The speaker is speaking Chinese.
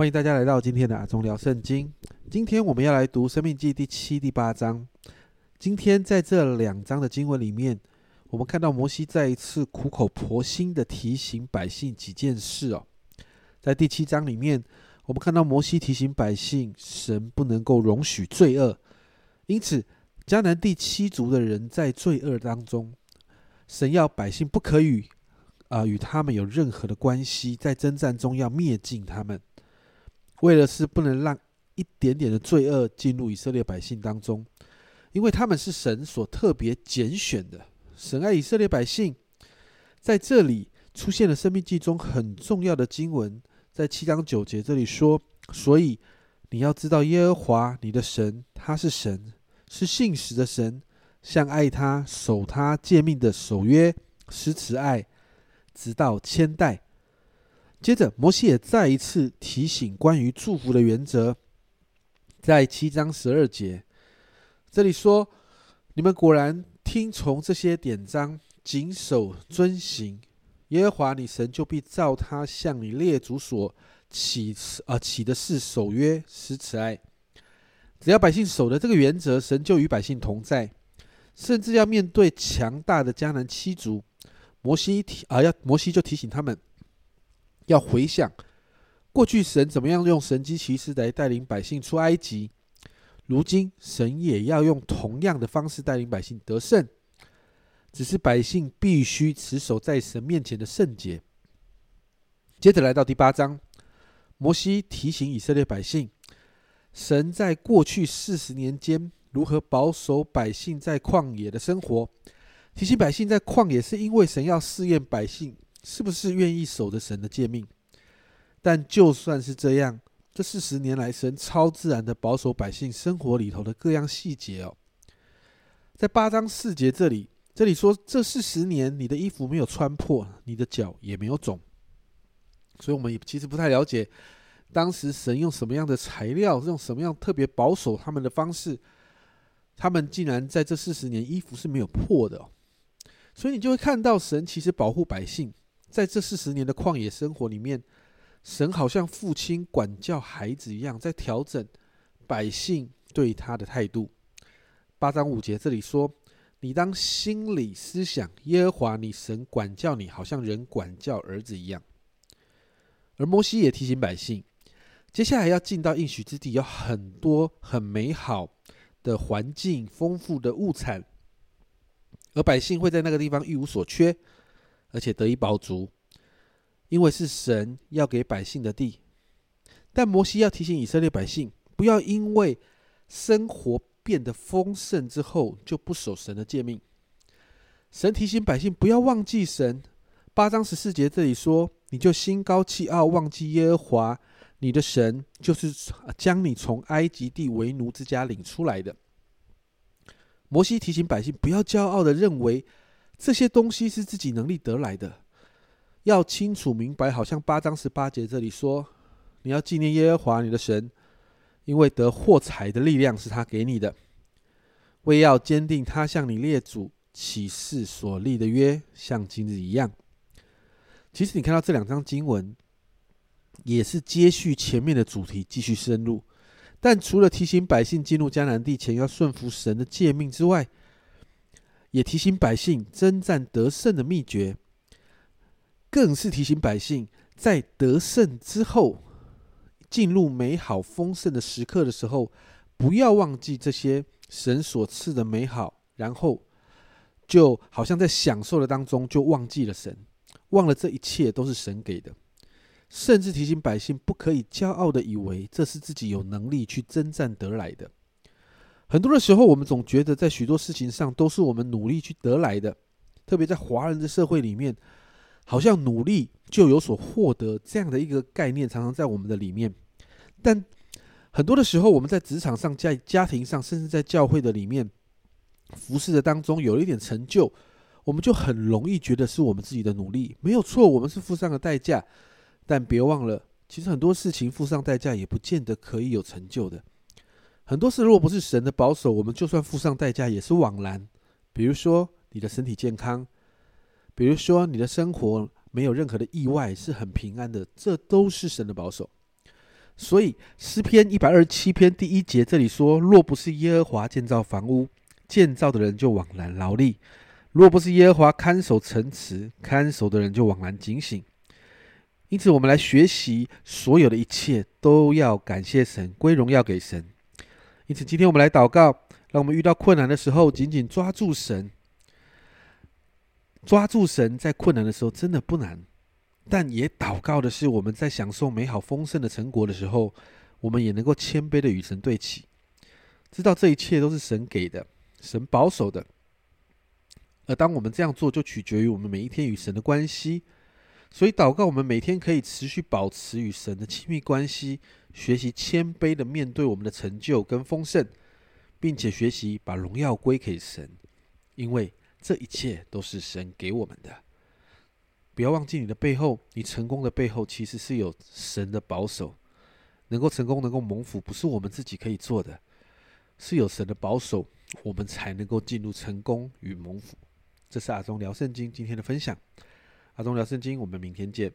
欢迎大家来到今天的阿忠聊圣经。今天我们要来读《生命记》第七、第八章。今天在这两章的经文里面，我们看到摩西再一次苦口婆心的提醒百姓几件事哦。在第七章里面，我们看到摩西提醒百姓，神不能够容许罪恶，因此迦南第七族的人在罪恶当中，神要百姓不可与啊与他们有任何的关系，在征战中要灭尽他们。为了是不能让一点点的罪恶进入以色列百姓当中，因为他们是神所特别拣选的，神爱以色列百姓。在这里出现了《生命记》中很重要的经文，在七章九节这里说：“所以你要知道耶和华你的神，他是神，是信实的神，像爱他、守他诫命的守约，施慈爱，直到千代。”接着，摩西也再一次提醒关于祝福的原则，在七章十二节，这里说：“你们果然听从这些典章，谨守遵行，耶和华你神就必照他向你列祖所起啊起的事守约施慈爱。只要百姓守的这个原则，神就与百姓同在，甚至要面对强大的迦南七族，摩西提啊要摩西就提醒他们。”要回想过去神怎么样用神机骑士来带领百姓出埃及，如今神也要用同样的方式带领百姓得胜，只是百姓必须持守在神面前的圣洁。接着来到第八章，摩西提醒以色列百姓，神在过去四十年间如何保守百姓在旷野的生活，提醒百姓在旷野是因为神要试验百姓。是不是愿意守着神的诫命？但就算是这样，这四十年来，神超自然的保守百姓生活里头的各样细节哦。在八章四节这里，这里说这四十年，你的衣服没有穿破，你的脚也没有肿。所以，我们也其实不太了解当时神用什么样的材料，用什么样特别保守他们的方式，他们竟然在这四十年衣服是没有破的。所以，你就会看到神其实保护百姓。在这四十年的旷野生活里面，神好像父亲管教孩子一样，在调整百姓对他的态度。八章五节这里说：“你当心里思想，耶和华你神管教你，好像人管教儿子一样。”而摩西也提醒百姓，接下来要进到应许之地，有很多很美好的环境、丰富的物产，而百姓会在那个地方一无所缺。而且得以饱足，因为是神要给百姓的地。但摩西要提醒以色列百姓，不要因为生活变得丰盛之后就不守神的诫命。神提醒百姓不要忘记神。八章十四节这里说：“你就心高气傲，忘记耶和华你的神，就是将你从埃及地为奴之家领出来的。”摩西提醒百姓不要骄傲的认为。这些东西是自己能力得来的，要清楚明白。好像八章十八节这里说，你要纪念耶和华你的神，因为得获财的力量是他给你的，为要坚定他向你列祖起誓所立的约，像今日一样。其实你看到这两章经文，也是接续前面的主题，继续深入。但除了提醒百姓进入迦南地前要顺服神的诫命之外，也提醒百姓征战得胜的秘诀，更是提醒百姓在得胜之后，进入美好丰盛的时刻的时候，不要忘记这些神所赐的美好，然后就好像在享受的当中就忘记了神，忘了这一切都是神给的，甚至提醒百姓不可以骄傲的以为这是自己有能力去征战得来的。很多的时候，我们总觉得在许多事情上都是我们努力去得来的，特别在华人的社会里面，好像努力就有所获得这样的一个概念，常常在我们的里面。但很多的时候，我们在职场上、在家庭上，甚至在教会的里面服侍的当中，有了一点成就，我们就很容易觉得是我们自己的努力没有错，我们是付上了代价。但别忘了，其实很多事情付上代价，也不见得可以有成就的。很多事，如果不是神的保守，我们就算付上代价也是枉然。比如说你的身体健康，比如说你的生活没有任何的意外，是很平安的，这都是神的保守。所以诗篇一百二十七篇第一节这里说：“若不是耶和华建造房屋，建造的人就枉然劳力；若不是耶和华看守城池，看守的人就枉然警醒。”因此，我们来学习所有的一切都要感谢神，归荣耀给神。因此，今天我们来祷告，让我们遇到困难的时候紧紧抓住神，抓住神，在困难的时候真的不难。但也祷告的是，我们在享受美好丰盛的成果的时候，我们也能够谦卑的与神对齐，知道这一切都是神给的，神保守的。而当我们这样做，就取决于我们每一天与神的关系。所以祷告，我们每天可以持续保持与神的亲密关系，学习谦卑的面对我们的成就跟丰盛，并且学习把荣耀归给神，因为这一切都是神给我们的。不要忘记，你的背后，你成功的背后，其实是有神的保守。能够成功，能够蒙福，不是我们自己可以做的，是有神的保守，我们才能够进入成功与蒙福。这是阿忠聊圣经今天的分享。阿忠聊圣经，我们明天见。